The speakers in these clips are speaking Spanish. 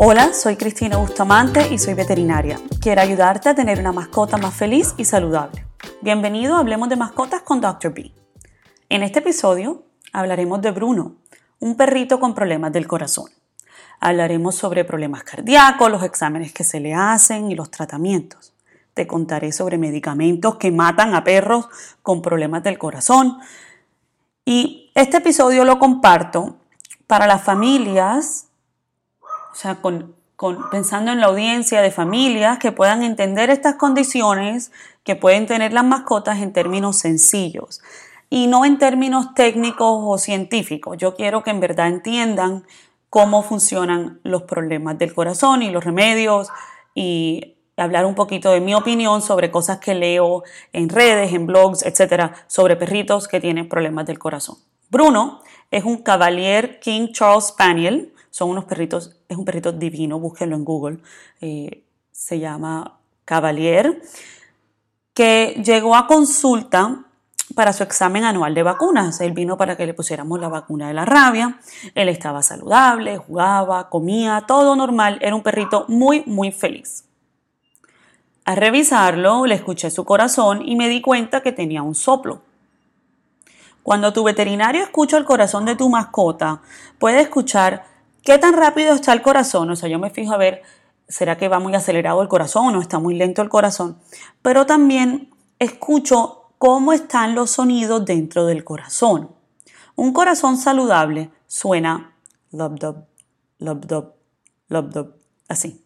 Hola, soy Cristina Bustamante y soy veterinaria. Quiero ayudarte a tener una mascota más feliz y saludable. Bienvenido a Hablemos de Mascotas con Dr. B. En este episodio hablaremos de Bruno, un perrito con problemas del corazón. Hablaremos sobre problemas cardíacos, los exámenes que se le hacen y los tratamientos. Te contaré sobre medicamentos que matan a perros con problemas del corazón. Y este episodio lo comparto para las familias o sea, con, pensando en la audiencia de familias que puedan entender estas condiciones que pueden tener las mascotas en términos sencillos y no en términos técnicos o científicos. Yo quiero que en verdad entiendan cómo funcionan los problemas del corazón y los remedios y hablar un poquito de mi opinión sobre cosas que leo en redes, en blogs, etcétera, sobre perritos que tienen problemas del corazón. Bruno es un Cavalier King Charles Spaniel son unos perritos, es un perrito divino, búsquenlo en Google. Eh, se llama Cavalier, que llegó a consulta para su examen anual de vacunas. Él vino para que le pusiéramos la vacuna de la rabia. Él estaba saludable, jugaba, comía, todo normal. Era un perrito muy, muy feliz. Al revisarlo, le escuché su corazón y me di cuenta que tenía un soplo. Cuando tu veterinario escucha el corazón de tu mascota, puede escuchar ¿Qué tan rápido está el corazón? O sea, yo me fijo a ver, ¿será que va muy acelerado el corazón o está muy lento el corazón? Pero también escucho cómo están los sonidos dentro del corazón. Un corazón saludable suena lob dob, lob dob, lob dob, así.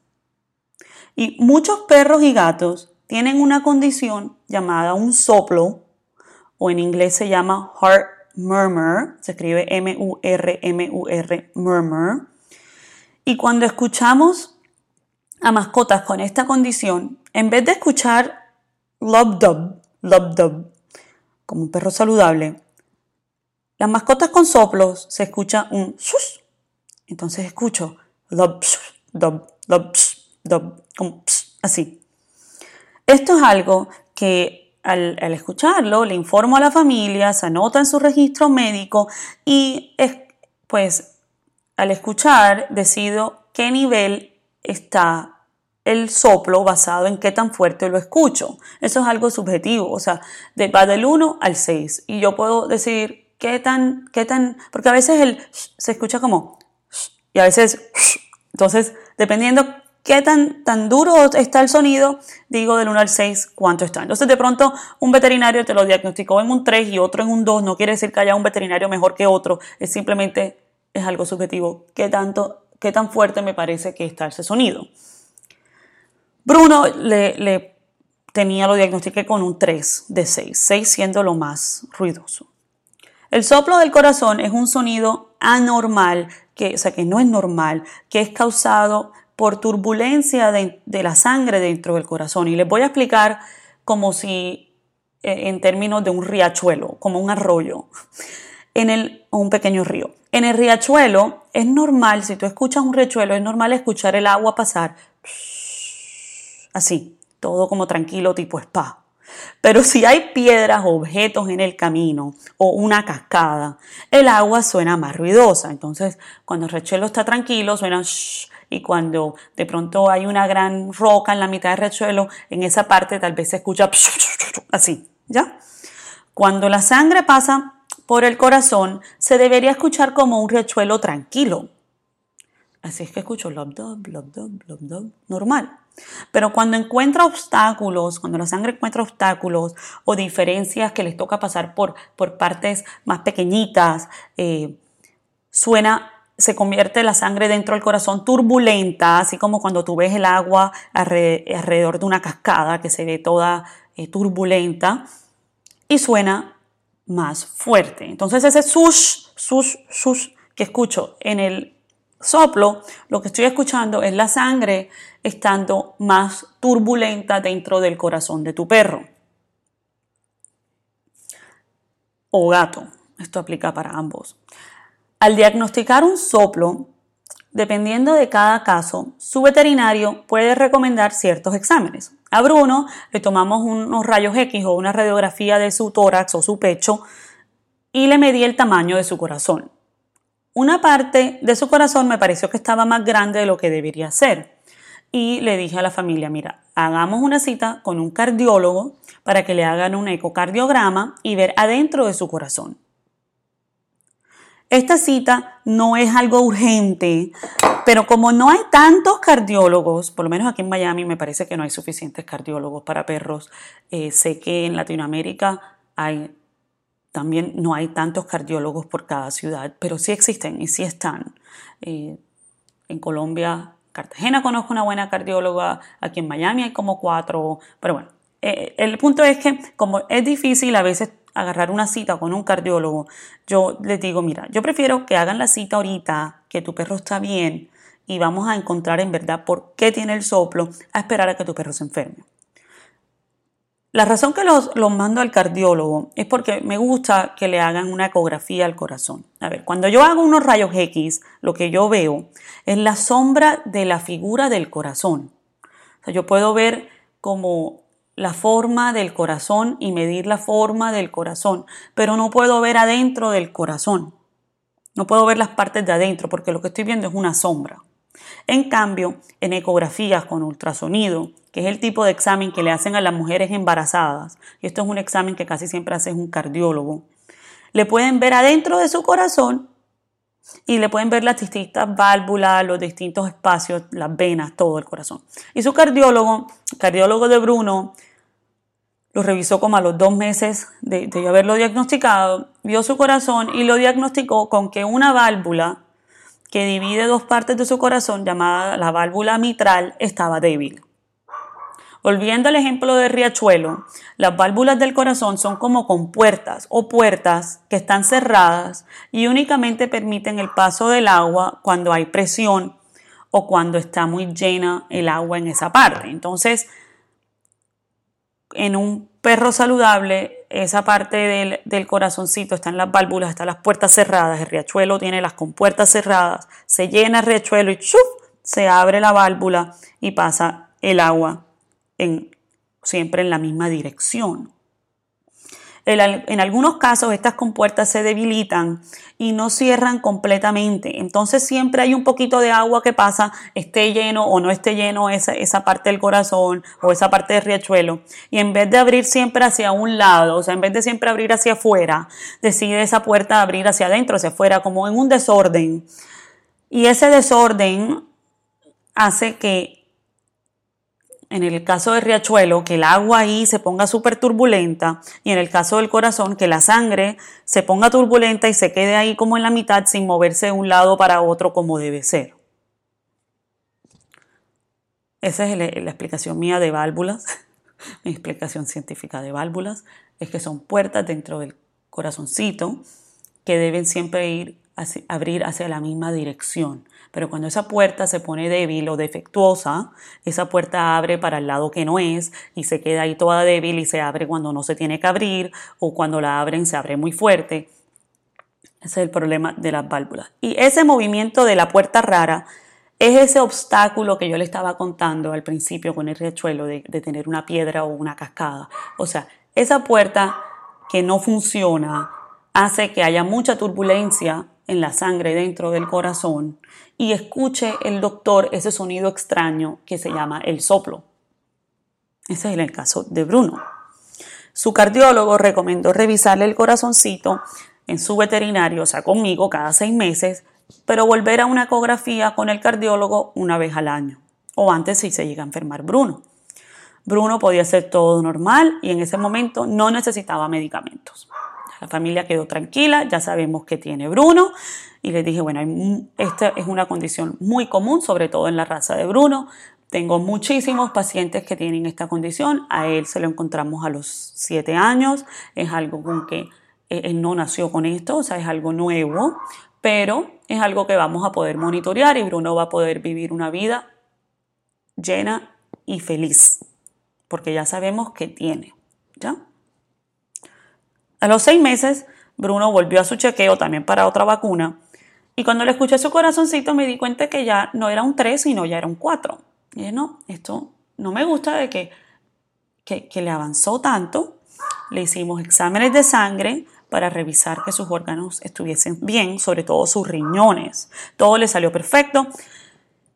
Y muchos perros y gatos tienen una condición llamada un soplo, o en inglés se llama heart murmur, se escribe M-U-R-M-U-R, murmur, y cuando escuchamos a mascotas con esta condición, en vez de escuchar love dub, love dub, como un perro saludable, las mascotas con soplos se escucha un sus. Entonces escucho love dub, love dub, como así. Esto es algo que al, al, escucharlo le informo a la familia, se anota en su registro médico y es, pues al escuchar decido qué nivel está el soplo basado en qué tan fuerte lo escucho. Eso es algo subjetivo, o sea, va del 1 al 6 y yo puedo decir qué tan, qué tan, porque a veces el se escucha como y a veces, entonces, dependiendo qué tan, tan duro está el sonido, digo del 1 al 6 cuánto está. Entonces, de pronto, un veterinario te lo diagnosticó en un 3 y otro en un 2, no quiere decir que haya un veterinario mejor que otro, es simplemente es algo subjetivo. ¿Qué, tanto, qué tan fuerte me parece que está ese sonido? Bruno le, tenía, lo diagnostiqué con un 3 de 6, 6 siendo lo más ruidoso. El soplo del corazón es un sonido anormal, que, o sea, que no es normal, que es causado por turbulencia de, de la sangre dentro del corazón. Y les voy a explicar como si, eh, en términos de un riachuelo, como un arroyo, en el, un pequeño río. En el riachuelo es normal, si tú escuchas un riachuelo, es normal escuchar el agua pasar así, todo como tranquilo, tipo spa. Pero si hay piedras o objetos en el camino o una cascada, el agua suena más ruidosa. Entonces, cuando el riachuelo está tranquilo, suena shh, y cuando de pronto hay una gran roca en la mitad del riachuelo, en esa parte tal vez se escucha así, ¿ya? Cuando la sangre pasa por el corazón, se debería escuchar como un riachuelo tranquilo. Así es que escucho normal. Pero cuando encuentra obstáculos, cuando la sangre encuentra obstáculos o diferencias que les toca pasar por, por partes más pequeñitas, eh, suena, se convierte la sangre dentro del corazón turbulenta, así como cuando tú ves el agua alrededor de una cascada que se ve toda eh, turbulenta y suena más fuerte. Entonces ese sus, sus, sus que escucho en el soplo, lo que estoy escuchando es la sangre estando más turbulenta dentro del corazón de tu perro o gato. Esto aplica para ambos. Al diagnosticar un soplo, dependiendo de cada caso, su veterinario puede recomendar ciertos exámenes. A Bruno le tomamos unos rayos X o una radiografía de su tórax o su pecho y le medí el tamaño de su corazón. una parte de su corazón me pareció que estaba más grande de lo que debería ser. Y le dije a la familia, mira, hagamos una cita con un cardiólogo para que le hagan un ecocardiograma y ver adentro de su corazón. Esta cita no es algo urgente, pero como no hay tantos cardiólogos, por lo menos aquí en Miami me parece que no hay suficientes cardiólogos para perros. Eh, sé que en Latinoamérica hay también no hay tantos cardiólogos por cada ciudad, pero sí existen y sí están. Eh, en Colombia, Cartagena conozco una buena cardióloga, aquí en Miami hay como cuatro, pero bueno, eh, el punto es que como es difícil a veces agarrar una cita con un cardiólogo, yo les digo, mira, yo prefiero que hagan la cita ahorita, que tu perro está bien y vamos a encontrar en verdad por qué tiene el soplo, a esperar a que tu perro se enferme. La razón que los, los, mando al cardiólogo es porque me gusta que le hagan una ecografía al corazón. A ver, cuando yo hago unos rayos X, lo que yo veo es la sombra de la figura del corazón. O sea, yo puedo ver como la forma del corazón y medir la forma del corazón, pero no puedo ver adentro del corazón. No puedo ver las partes de adentro porque lo que estoy viendo es una sombra. En cambio, en ecografías con ultrasonido, que es el tipo de examen que le hacen a las mujeres embarazadas, y esto es un examen que casi siempre hace un cardiólogo, le pueden ver adentro de su corazón y le pueden ver las distintas válvulas, los distintos espacios, las venas, todo el corazón. Y su cardiólogo, cardiólogo de Bruno, lo revisó como a los dos meses de, de haberlo diagnosticado, vio su corazón y lo diagnosticó con que una válvula que divide dos partes de su corazón, llamada la válvula mitral, estaba débil. Volviendo al ejemplo de Riachuelo, las válvulas del corazón son como compuertas o puertas que están cerradas y únicamente permiten el paso del agua cuando hay presión o cuando está muy llena el agua en esa parte. Entonces, en un perro saludable, esa parte del, del, corazoncito están las válvulas, están las puertas cerradas. El riachuelo tiene las compuertas cerradas, se llena el riachuelo y ¡chuf! se abre la válvula y pasa el agua siempre en la misma dirección. En, algunos casos estas compuertas se debilitan y no cierran completamente. Entonces siempre hay un poquito de agua que pasa, esté lleno o no esté lleno esa, esa parte del corazón o esa parte del riachuelo. Y en vez de abrir siempre hacia un lado, o sea, en vez de siempre abrir hacia afuera, decide esa puerta abrir hacia adentro, hacia afuera, como en un desorden. Y ese desorden hace que en el caso de Riachuelo, que el agua ahí se ponga súper turbulenta y en el caso del corazón, que la sangre se ponga turbulenta y se quede ahí como en la mitad sin moverse de un lado para otro como debe ser. Esa es la, explicación mía de válvulas, mi explicación científica de válvulas, es que son puertas dentro del corazoncito que deben siempre ir abrir hacia la misma dirección. Pero cuando esa puerta se pone débil o defectuosa, esa puerta abre para el lado que no es y se queda ahí toda débil y se abre cuando no se tiene que abrir o cuando la abren se abre muy fuerte. Ese es el problema de las válvulas. Y ese movimiento de la puerta rara es ese obstáculo que yo le estaba contando al principio con el riachuelo de, de tener una piedra o una cascada. O sea, esa puerta que no funciona hace que haya mucha turbulencia en la sangre dentro del corazón y escuche el doctor ese sonido extraño que se llama el soplo. Ese es el caso de Bruno. Su cardiólogo recomendó revisarle el corazoncito en su veterinario, o sea, conmigo cada seis meses, pero volver a una ecografía con el cardiólogo una vez al año, o antes si se llega a enfermar Bruno. Bruno podía hacer todo normal y en ese momento no necesitaba medicamentos. La familia quedó tranquila, ya sabemos que tiene Bruno. Y les dije, bueno, esta es una condición muy común, sobre todo en la raza de Bruno. Tengo muchísimos pacientes que tienen esta condición. A él se lo encontramos a los siete años. Es algo con que eh, él no nació con esto, o sea, es algo nuevo, pero es algo que vamos a poder monitorear y Bruno va a poder vivir una vida llena y feliz, porque ya sabemos que tiene, ¿ya? A los seis meses, Bruno volvió a su chequeo también para otra vacuna. Y cuando le escuché su corazoncito me di cuenta que ya no era un 3, sino ya era un 4. Y dije, no, esto no me gusta de que, que, que le avanzó tanto. Le hicimos exámenes de sangre para revisar que sus órganos estuviesen bien, sobre todo sus riñones. Todo le salió perfecto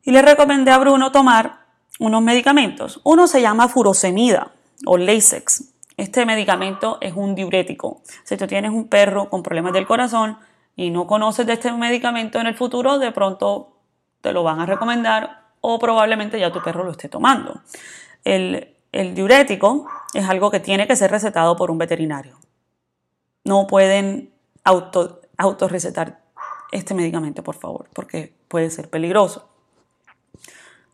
y le recomendé a Bruno tomar unos medicamentos. Uno se llama furosemida o Lasix. Este medicamento es un diurético. Si tú tienes un perro con problemas del corazón y no conoces de este medicamento en el futuro, de pronto te lo van a recomendar o probablemente ya tu perro lo esté tomando. El, diurético es algo que tiene que ser recetado por un veterinario. No pueden auto, autorrecetar este medicamento, por favor, porque puede ser peligroso.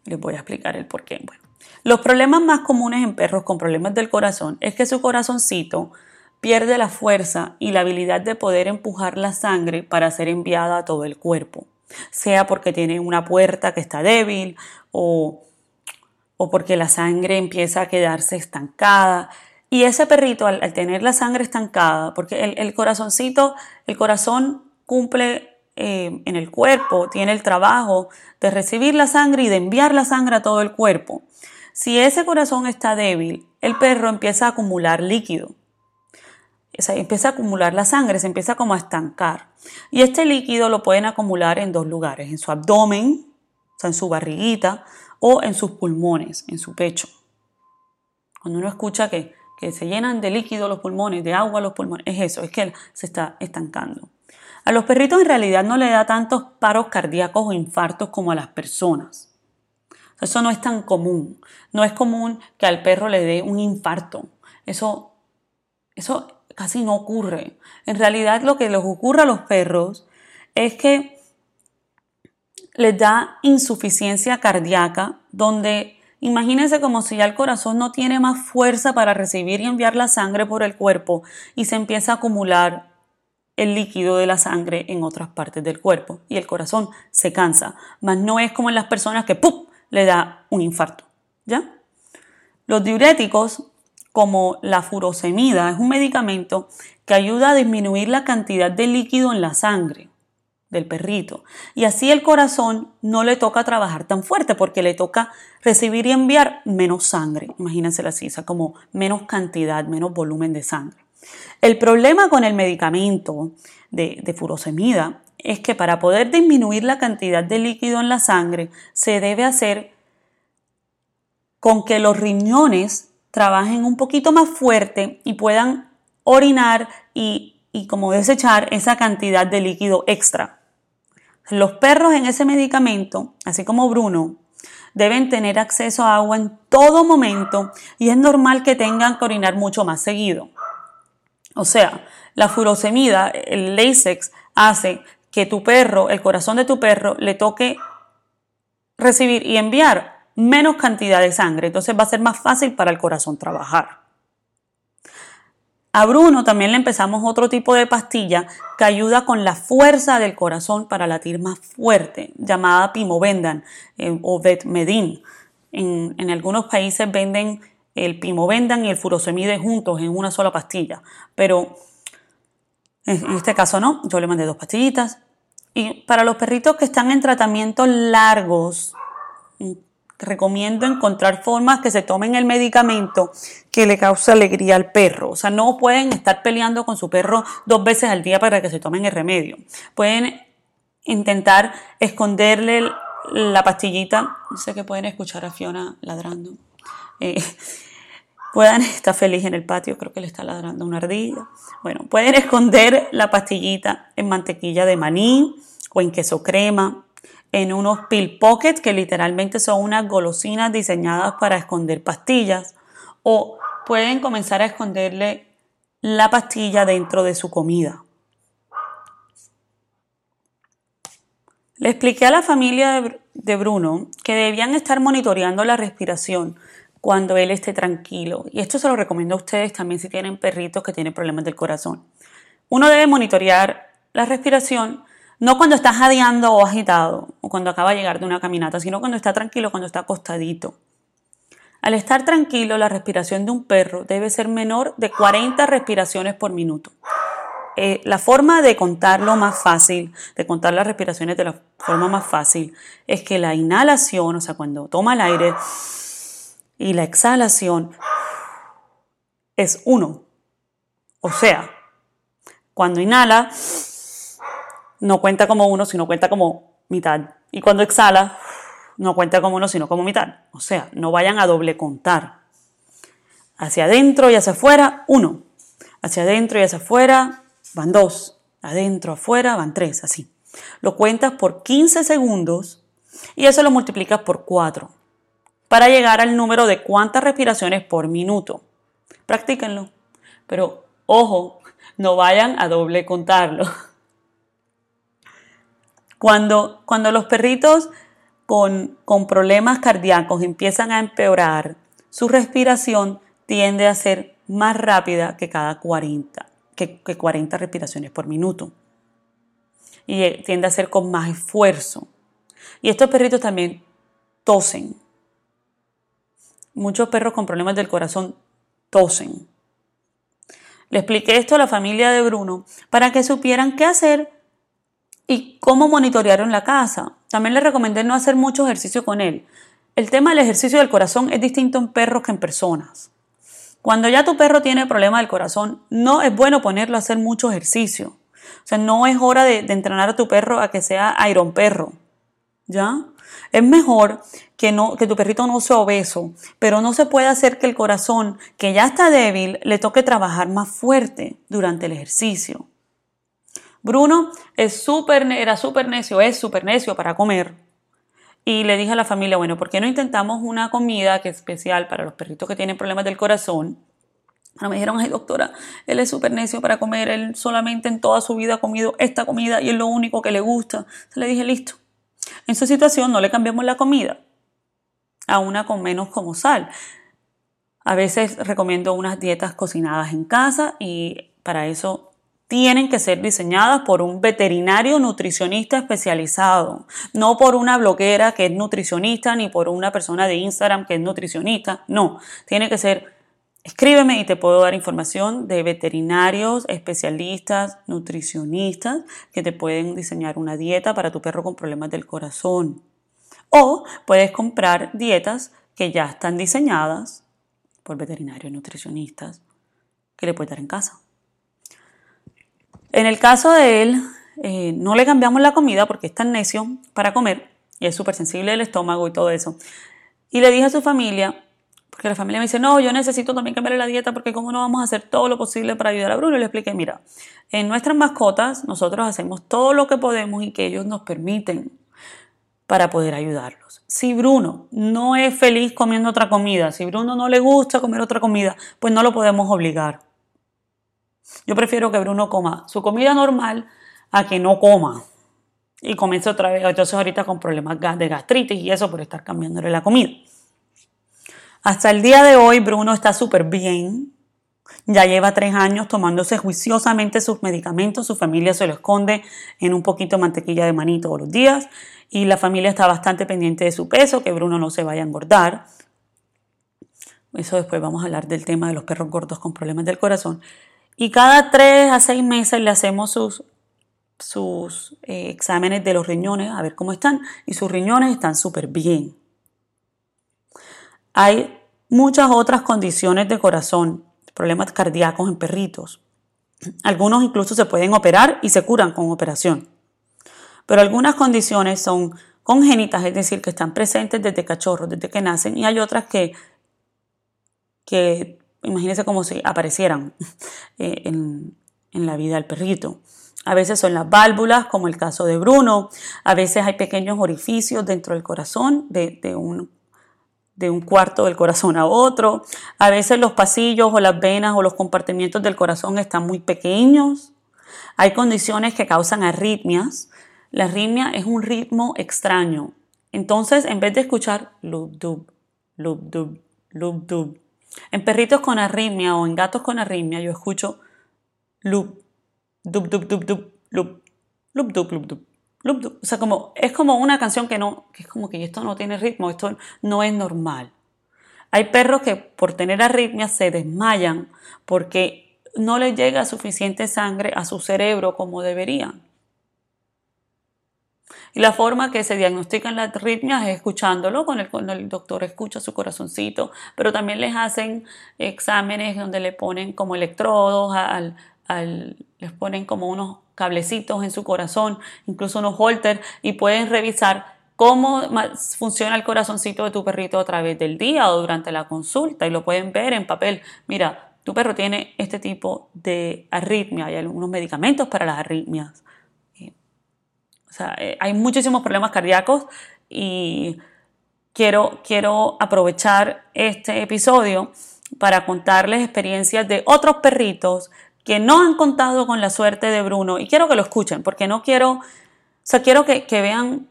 Les voy a explicar el por qué. Bueno, los problemas más comunes en perros con problemas del corazón es que su corazoncito pierde la fuerza y la habilidad de poder empujar la sangre para ser enviada a todo el cuerpo, sea porque tiene una puerta que está débil o, o porque la sangre empieza a quedarse estancada. Y ese perrito, al, tener la sangre estancada, porque el, corazoncito, el corazón cumple eh, en el cuerpo, tiene el trabajo de recibir la sangre y de enviar la sangre a todo el cuerpo. Si ese corazón está débil, el perro empieza a acumular líquido. empieza a acumular la sangre, se empieza como a estancar. Y este líquido lo pueden acumular en dos lugares, en su abdomen, o sea, en su barriguita, o en sus pulmones, en su pecho. Cuando uno escucha que, que se llenan de líquido los pulmones, de agua los pulmones, es eso, es que se está estancando. A los perritos en realidad no le da tantos paros cardíacos o infartos como a las personas. Eso no es tan común. No es común que al perro le dé un infarto. Eso, eso casi no ocurre. En realidad lo que les ocurre a los perros es que les da insuficiencia cardíaca, donde imagínense como si ya el corazón no tiene más fuerza para recibir y enviar la sangre por el cuerpo y se empieza a acumular el líquido de la sangre en otras partes del cuerpo y el corazón se cansa. Mas no es como en las personas que ¡pum! Le da un infarto. ¿Ya? Los diuréticos, como la furosemida, es un medicamento que ayuda a disminuir la cantidad de líquido en la sangre del perrito. Y así el corazón no le toca trabajar tan fuerte porque le toca recibir y enviar menos sangre. Imagínense o sea, como menos cantidad, menos volumen de sangre. El problema con el medicamento de, de furosemida es que para poder disminuir la cantidad de líquido en la sangre se debe hacer con que los riñones trabajen un poquito más fuerte y puedan orinar y, y como desechar esa cantidad de líquido extra. Los perros en ese medicamento, así como Bruno, deben tener acceso a agua en todo momento y es normal que tengan que orinar mucho más seguido. O sea, la furosemida, el Lasix, hace que tu perro, el corazón de tu perro, le toque recibir y enviar menos cantidad de sangre. Entonces va a ser más fácil para el corazón trabajar. A Bruno también le empezamos otro tipo de pastilla que ayuda con la fuerza del corazón para latir más fuerte, llamada Pimovendan eh, o Vetmedin. En, en, algunos países venden el Pimovendan y el Furosemide juntos en una sola pastilla, pero en este caso no, yo le mandé dos pastillitas. Y para los perritos que están en tratamientos largos, recomiendo encontrar formas que se tomen el medicamento que le cause alegría al perro. O sea, no pueden estar peleando con su perro dos veces al día para que se tomen el remedio. Pueden intentar esconderle la pastillita. Sé que pueden escuchar a Fiona ladrando. Eh, puedan estar feliz en el patio, creo que le está ladrando una ardilla. Bueno, pueden esconder la pastillita en mantequilla de maní o en queso crema, en unos pill pockets que literalmente son unas golosinas diseñadas para esconder pastillas o pueden comenzar a esconderle la pastilla dentro de su comida. Le expliqué a la familia de Bruno que debían estar monitoreando la respiración cuando él esté tranquilo. Y esto se lo recomiendo a ustedes también si tienen perritos que tienen problemas del corazón. Uno debe monitorear la respiración no cuando está jadeando o agitado o cuando acaba de llegar de una caminata, sino cuando está tranquilo, cuando está acostadito. Al estar tranquilo, la respiración de un perro debe ser menor de 40 respiraciones por minuto. Eh, la forma de contarlo más fácil, de contar las respiraciones de la forma más fácil, es que la inhalación, o sea, cuando toma el aire, y la exhalación es uno. O sea, Cuando inhala, no cuenta como uno, sino cuenta como mitad. Y cuando exhala, no cuenta como uno, sino como mitad. O sea, no vayan a doble contar. Hacia adentro y hacia afuera, uno. Hacia adentro y hacia afuera, van dos. Adentro, afuera, van tres, así. Lo cuentas por 15 segundos y eso lo multiplicas por 4 para llegar al número de cuántas respiraciones por minuto. Practíquenlo. Pero ojo, no vayan a doble contarlo. Cuando, cuando los perritos con, con problemas cardíacos empiezan a empeorar, su respiración tiende a ser más rápida que cada 40, que, que 40 respiraciones por minuto. Y eh, tiende a ser con más esfuerzo. Y estos perritos también tosen. Muchos perros con problemas del corazón tosen. Le expliqué esto a la familia de Bruno para que supieran qué hacer y cómo monitorearon la casa. También le recomendé no hacer mucho ejercicio con él. El tema del ejercicio del corazón es distinto en perros que en personas. Cuando ya tu perro tiene problema del corazón, no es bueno ponerlo a hacer mucho ejercicio. O sea, no es hora de, de entrenar a tu perro a que sea iron perro. ¿Ya? Es mejor que, no, que tu perrito no sea obeso, pero no se puede hacer que el corazón, que ya está débil, le toque trabajar más fuerte durante el ejercicio. Bruno es super, era súper necio, es súper necio para comer. Y le dije a la familia, bueno, ¿por qué no intentamos una comida que es especial para los perritos que tienen problemas del corazón? Bueno, me dijeron, ay doctora, él es súper necio para comer, él solamente en toda su vida ha comido esta comida y es lo único que le gusta. Le dije, listo, en su situación no le cambiamos la comida a una con menos como sal. A veces recomiendo unas dietas cocinadas en casa y para eso tienen que ser diseñadas por un veterinario nutricionista especializado, no por una bloguera que es nutricionista ni por una persona de Instagram que es nutricionista, no, tiene que ser Escríbeme y te puedo dar información de veterinarios, especialistas, nutricionistas que te pueden diseñar una dieta para tu perro con problemas del corazón. O puedes comprar dietas que ya están diseñadas por veterinarios nutricionistas que le puedes dar en casa. En el caso de él, eh, no le cambiamos la comida porque es tan necio para comer y es súper sensible del estómago y todo eso. Y le dije a su familia, porque la familia me dice, no, yo necesito también cambiarle la dieta porque cómo no vamos a hacer todo lo posible para ayudar a Bruno. Y le expliqué, mira, en nuestras mascotas nosotros hacemos todo lo que podemos y que ellos nos permiten para poder ayudarlos. Si Bruno no es feliz comiendo otra comida, si Bruno no le gusta comer otra comida, pues no lo podemos obligar. Yo prefiero que Bruno coma su comida normal a que no coma y comience otra vez. Entonces ahorita con problemas de gastritis y eso por estar cambiándole la comida. Hasta el día de hoy Bruno está súper bien. Ya lleva tres años tomándose juiciosamente sus medicamentos. Su familia se lo esconde en un poquito de mantequilla de maní todos los días. Y la familia está bastante pendiente de su peso, que Bruno no se vaya a engordar. Eso después vamos a hablar del tema de los perros gordos con problemas del corazón. Y cada tres a seis meses le hacemos sus, sus eh, exámenes de los riñones a ver cómo están. Y sus riñones están súper bien. Hay muchas otras condiciones de corazón, problemas cardíacos en perritos. Algunos incluso se pueden operar y se curan con operación. Pero algunas condiciones son congénitas, es decir, que están presentes desde cachorros, desde que nacen, y hay otras que, que imagínense como si aparecieran eh, en, en la vida del perrito. A veces son las válvulas, como el caso de Bruno. A veces hay pequeños orificios dentro del corazón de, de un de un cuarto del corazón a otro. A veces los pasillos o las venas o los compartimientos del corazón están muy pequeños. Hay condiciones que causan arritmias. La arritmia es un ritmo extraño. Entonces, en vez de escuchar lup dub, lup dub, lup dub, en perritos con arritmia o en gatos con arritmia, yo escucho lup, dub, dub, dub, dub, lup, lup, dub, lup, dub. O sea, como, es como una canción que no, que es como que esto no tiene ritmo, esto no es normal. Hay perros que por tener arritmias se desmayan porque no les llega suficiente sangre a su cerebro como deberían. Y la forma que se diagnostican las arritmias es escuchándolo, con el, cuando el doctor escucha su corazoncito, pero también les hacen exámenes donde le ponen como electrodos al, les ponen como unos cablecitos en su corazón, incluso unos holter, y pueden revisar cómo funciona el corazoncito de tu perrito a través del día o durante la consulta y lo pueden ver en papel. Mira, tu perro tiene este tipo de arritmia, hay algunos medicamentos para las arritmias. O sea, eh, hay muchísimos problemas cardíacos y quiero, quiero aprovechar este episodio para contarles experiencias de otros perritos que no han contado con la suerte de Bruno y quiero que lo escuchen porque no quiero, o sea, quiero que, que vean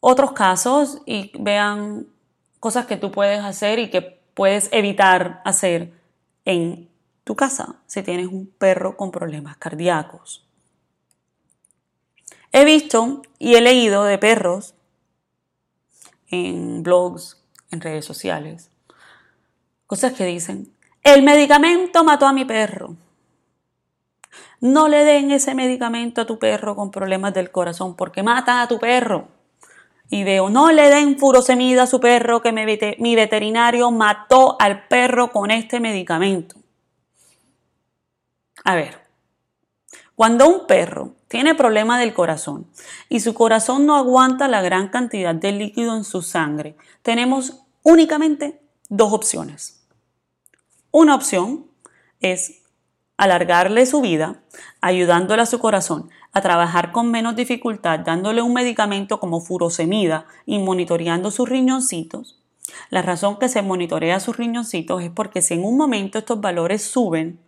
otros casos y vean cosas que tú puedes hacer y que puedes evitar hacer en tu casa si tienes un perro con problemas cardíacos. He visto y he leído de perros en blogs, en redes sociales, cosas que dicen, el medicamento mató a mi perro. No le den ese medicamento a tu perro con problemas del corazón porque mata a tu perro y veo, no le den furosemida a su perro que mi veterinario mató al perro con este medicamento. A ver, cuando un perro tiene problema del corazón y su corazón no aguanta la gran cantidad de líquido en su sangre, tenemos únicamente dos opciones. Una opción es alargarle su vida, ayudándole a su corazón a trabajar con menos dificultad dándole un medicamento como furosemida y monitoreando sus riñoncitos, la razón que se monitorea sus riñoncitos es porque si en un momento estos valores suben,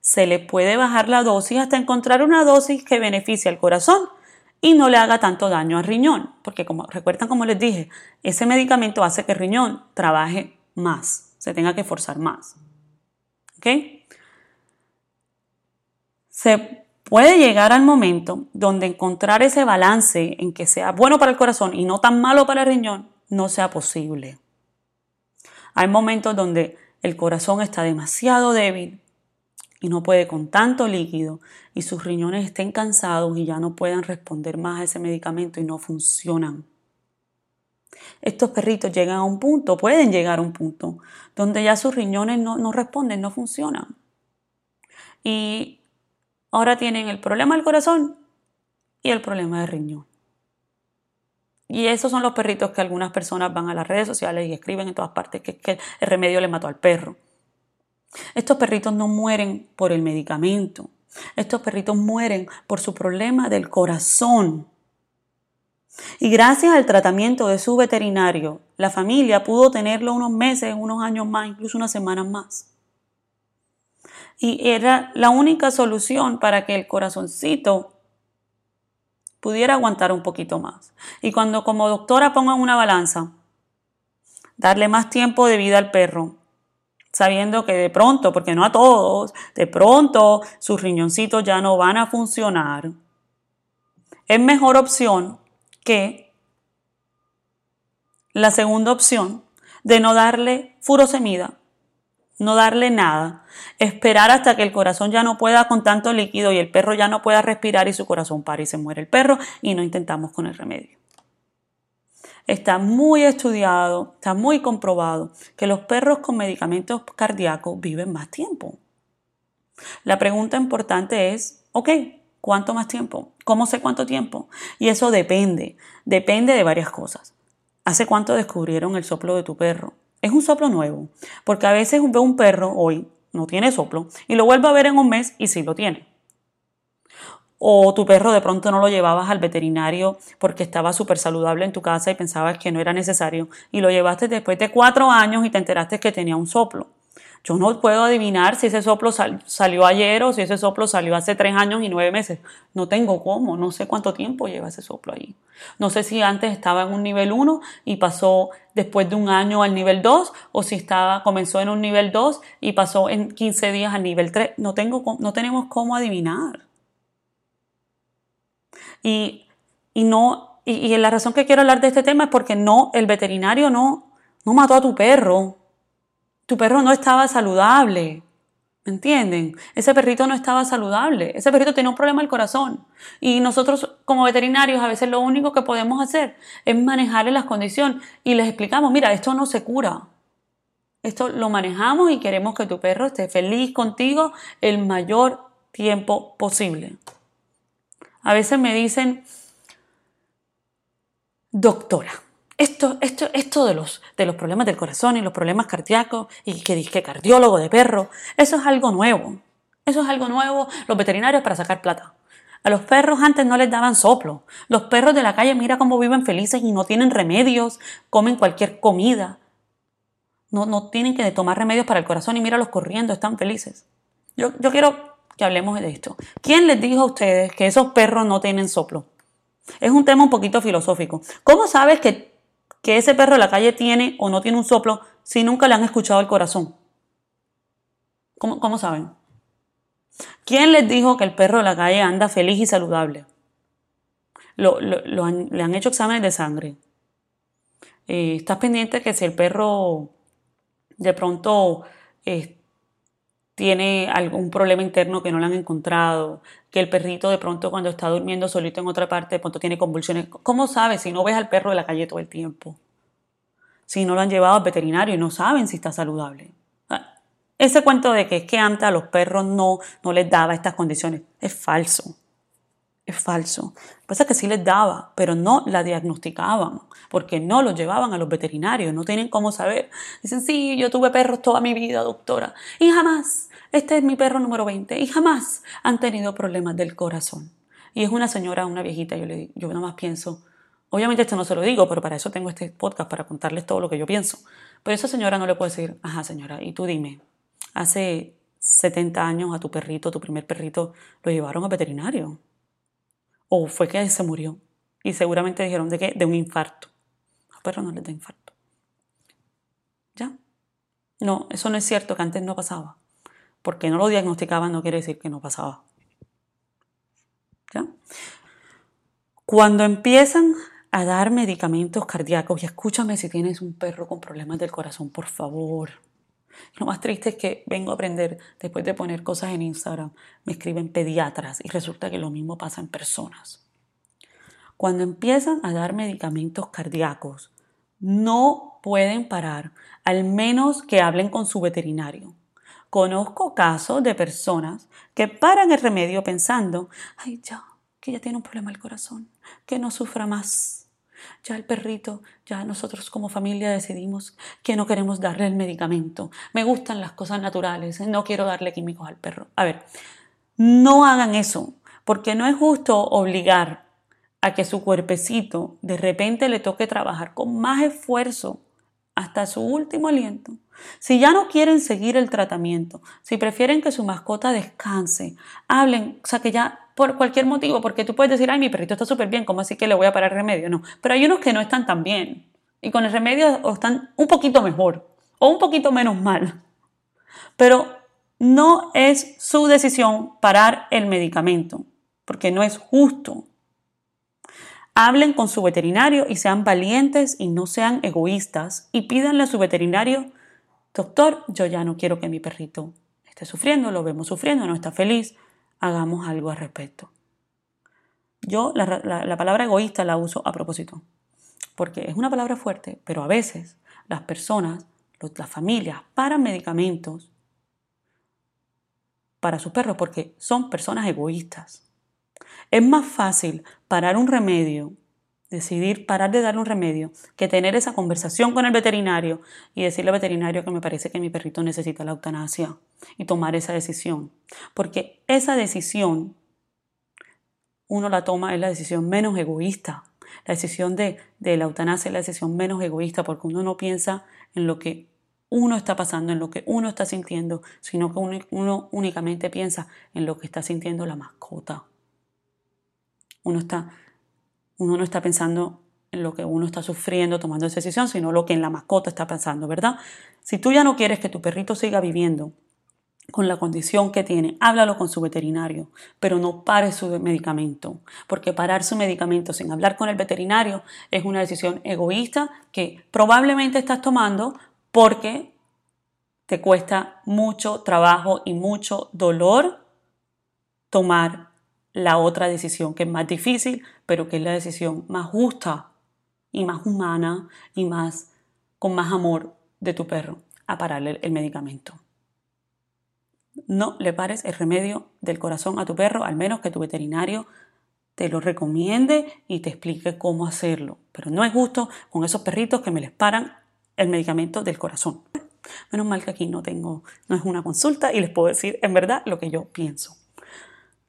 se le puede bajar la dosis hasta encontrar una dosis que beneficie al corazón y no le haga tanto daño al riñón, porque como recuerdan como les dije, ese medicamento hace que el riñón trabaje más, se tenga que forzar más. ¿Ok? Se puede llegar al momento donde encontrar ese balance en que sea bueno para el corazón y no tan malo para el riñón no sea posible. Hay momentos donde el corazón está demasiado débil y no puede con tanto líquido y sus riñones estén cansados y ya no puedan responder más a ese medicamento y no funcionan. Estos perritos llegan a un punto, pueden llegar a un punto, donde ya sus riñones no, no responden, no funcionan. Y Ahora tienen el problema del corazón y el problema del riñón. Y esos son los perritos que algunas personas van a las redes sociales y escriben en todas partes que, que el remedio le mató al perro. Estos perritos no mueren por el medicamento. Estos perritos mueren por su problema del corazón. Y gracias al tratamiento de su veterinario, la familia pudo tenerlo unos meses, unos años más, incluso unas semanas más y era la única solución para que el corazoncito pudiera aguantar un poquito más. Y cuando como doctora pongan una balanza, darle más tiempo de vida al perro, sabiendo que de pronto, porque no a todos, de pronto sus riñoncitos ya no van a funcionar, es mejor opción que la segunda opción de no darle furosemida no darle nada, esperar hasta que el corazón ya no pueda con tanto líquido y el perro ya no pueda respirar y su corazón para y se muere el perro y no intentamos con el remedio. Está muy estudiado, está muy comprobado que los perros con medicamentos cardíacos viven más tiempo. La pregunta importante es, ok, ¿cuánto más tiempo? ¿Cómo sé cuánto tiempo? Y eso depende, depende de varias cosas. ¿Hace cuánto descubrieron el soplo de tu perro? Es un soplo nuevo, porque a veces veo un perro hoy, no tiene soplo, y lo vuelvo a ver en un mes y sí lo tiene. O tu perro de pronto no lo llevabas al veterinario porque estaba súper saludable en tu casa y pensabas que no era necesario, y lo llevaste después de cuatro años y te enteraste que tenía un soplo. Yo no puedo adivinar si ese soplo salió ayer o si ese soplo salió hace tres años y nueve meses. No tengo cómo, no sé cuánto tiempo lleva ese soplo ahí. No sé si antes estaba en un nivel 1 y pasó después de un año al nivel 2 o si estaba, comenzó en un nivel 2 y pasó en 15 días al nivel 3. No, tengo, no tenemos cómo adivinar. Y, y no, y, y la razón que quiero hablar de este tema es porque no, el veterinario no, no mató a tu perro tu perro no estaba saludable. ¿Me entienden? Ese perrito no estaba saludable. Ese perrito tenía un problema al corazón. Y nosotros como veterinarios a veces lo único que podemos hacer es manejarle las condiciones y les explicamos, mira, esto no se cura. Esto lo manejamos y queremos que tu perro esté feliz contigo el mayor tiempo posible. A veces me dicen, doctora, esto, esto, esto de, los, de los problemas del corazón y los problemas cardíacos y que disque cardiólogo de perro, eso es algo nuevo. Eso es algo nuevo, los veterinarios para sacar plata. A los perros antes no les daban soplo. Los perros de la calle mira cómo viven felices y no tienen remedios, comen cualquier comida. No, no tienen que tomar remedios para el corazón y míralos corriendo, están felices. Yo, yo quiero que hablemos de esto. ¿Quién les dijo a ustedes que esos perros no tienen soplo? Es un tema un poquito filosófico. ¿Cómo sabes que, que ese perro de la calle tiene o no tiene un soplo si nunca le han escuchado el corazón? ¿Cómo, cómo saben? ¿Quién les dijo que el perro de la calle anda feliz y saludable? Lo, le han hecho exámenes de sangre. Eh, estás pendiente que si el perro de pronto eh, tiene algún problema interno que no le han encontrado, que el perrito de pronto cuando está durmiendo solito en otra parte de pronto tiene convulsiones. ¿Cómo sabes si no ves al perro de la calle todo el tiempo? Si no lo han llevado al veterinario y no saben si está saludable. Ese cuento de que es que antes a los perros no, no les daba estas condiciones es falso. Es falso. Pasa que sí les daba, pero no la diagnosticaban, porque no los llevaban a los veterinarios, no tienen cómo saber. Dicen, sí, yo tuve perros toda mi vida, doctora, y jamás, este es mi perro número 20, y jamás han tenido problemas del corazón. Y es una señora, una viejita, yo, le, yo nada más pienso, obviamente esto no se lo digo, pero para eso tengo este podcast, para contarles todo lo que yo pienso. Pero esa señora no le puede decir, ajá señora, y tú dime, hace 70 años a tu perrito, tu primer perrito, lo llevaron a veterinario. O fue que se murió. Y seguramente dijeron de qué? De un infarto. A perros no les da infarto. ¿Ya? No, eso no es cierto, que antes no pasaba. Porque no lo diagnosticaban no quiere decir que no pasaba. Cuando empiezan a dar medicamentos cardíacos, y escúchame si tienes un perro con problemas del corazón, por favor, lo más triste es que vengo a aprender, después de poner cosas en Instagram, me escriben pediatras y resulta que lo mismo pasa en personas. Cuando empiezan a dar medicamentos cardíacos, no pueden parar, al menos que hablen con su veterinario. Conozco casos de personas que paran el remedio pensando, ay ya, que ya tiene un problema del corazón, que no sufra más ya el perrito, ya nosotros como familia decidimos que no queremos darle el medicamento. Me gustan las cosas naturales, no quiero darle químicos al perro. A ver, no hagan eso, porque no es justo obligar a que su cuerpecito de repente le toque trabajar con más esfuerzo hasta su último aliento. Si ya no quieren seguir el tratamiento, si prefieren que su mascota descanse, hablen, o sea, que ya por cualquier motivo, porque tú puedes decir, ay, mi perrito está súper bien, ¿cómo así que le voy a parar remedio? No, pero hay unos que no están tan bien y con el remedio están un poquito mejor o un poquito menos mal. Pero no es su decisión parar el medicamento, porque no es justo. Hablen con su veterinario y sean valientes y no sean egoístas y pídanle a su veterinario, doctor, yo ya no quiero que mi perrito esté sufriendo, lo vemos sufriendo, no está feliz, hagamos algo al respecto. Yo la, palabra egoísta la uso a propósito, porque es una palabra fuerte, pero a veces las personas, las familias, paran medicamentos para sus perros porque son personas egoístas. Es más fácil parar un remedio, decidir parar de darle un remedio, que tener esa conversación con el veterinario y decirle al veterinario que me parece que mi perrito necesita la eutanasia y tomar esa decisión. Porque esa decisión uno la toma, es la decisión menos egoísta. La decisión de, de la eutanasia es la decisión menos egoísta porque uno no piensa en lo que uno está pasando, en lo que uno está sintiendo, sino que uno, uno únicamente piensa en lo que está sintiendo la mascota. Uno, está, uno no está pensando en lo que uno está sufriendo tomando esa decisión, sino lo que en la mascota está pensando, ¿verdad? Si tú ya no quieres que tu perrito siga viviendo con la condición que tiene, háblalo con su veterinario, pero no pare su medicamento, porque parar su medicamento sin hablar con el veterinario es una decisión egoísta que probablemente estás tomando porque te cuesta mucho trabajo y mucho dolor tomar la otra decisión que es más difícil, pero que es la decisión más justa y más humana y más con más amor de tu perro a pararle el medicamento. no le pares el remedio del corazón a tu perro, al menos que tu veterinario te lo recomiende y te explique cómo hacerlo. Pero no es justo con esos perritos que me les paran el medicamento del corazón. Menos mal que aquí no tengo, no es una consulta y les puedo decir en verdad lo que yo pienso.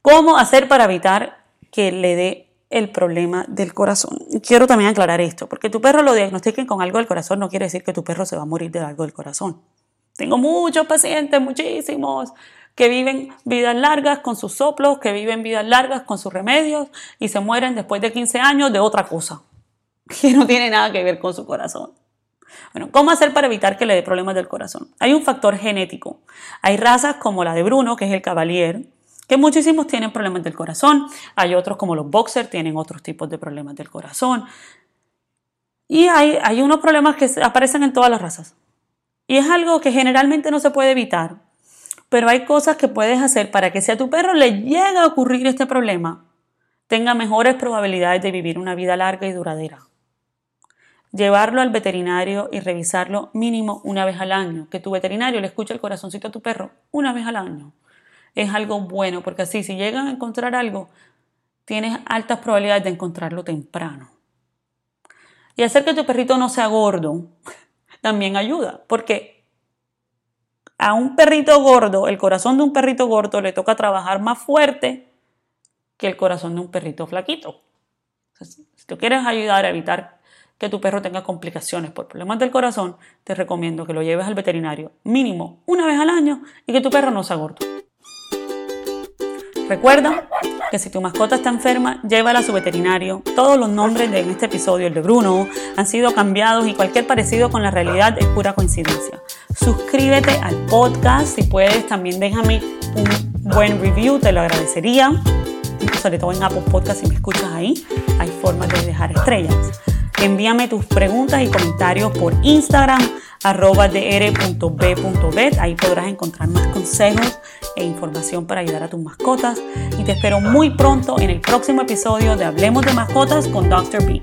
¿Cómo hacer para evitar que le dé el problema del corazón? Quiero también aclarar esto, porque tu perro lo diagnostiquen con algo del corazón no quiere decir que tu perro se va a morir de algo del corazón. Tengo muchos pacientes, muchísimos, que viven vidas largas con sus soplos, que viven vidas largas con sus remedios y se mueren después de 15 años de otra cosa, que no tiene nada que ver con su corazón. Bueno, ¿cómo hacer para evitar que le dé problemas del corazón? Hay un factor genético. Hay razas como la de Bruno, que es el Cavalier, que muchísimos tienen problemas del corazón. Hay otros como los Boxer, tienen otros tipos de problemas del corazón. Y hay, hay unos problemas que aparecen en todas las razas. Y es algo que generalmente no se puede evitar, pero hay cosas que puedes hacer para que si a tu perro le llega a ocurrir este problema, tenga mejores probabilidades de vivir una vida larga y duradera. Llevarlo al veterinario y revisarlo mínimo una vez al año. Que tu veterinario le escuche el corazoncito a tu perro una vez al año. Es algo bueno porque así si llegan a encontrar algo, tienes altas probabilidades de encontrarlo temprano. Y hacer que tu perrito no sea gordo también ayuda porque a un perrito gordo, el corazón de un perrito gordo le toca trabajar más fuerte que el corazón de un perrito flaquito. si tú quieres ayudar a evitar que tu perro tenga complicaciones por problemas del corazón, te recomiendo que lo lleves al veterinario mínimo una vez al año y que tu perro no sea gordo. Recuerda que si tu mascota está enferma, llévala a su veterinario. Todos los nombres de en este episodio, el de Bruno, han sido cambiados y cualquier parecido con la realidad es pura coincidencia. Suscríbete al podcast, si puedes también déjame un buen review, te lo agradecería. Sobre todo en Apple Podcast si me escuchas ahí, hay formas de dejar estrellas. Envíame tus preguntas y comentarios por Instagram, arroba dr.b.bet. Ahí podrás encontrar más consejos e información para ayudar a tus mascotas. Y te espero muy pronto en el próximo episodio de Hablemos de Mascotas con Dr. B.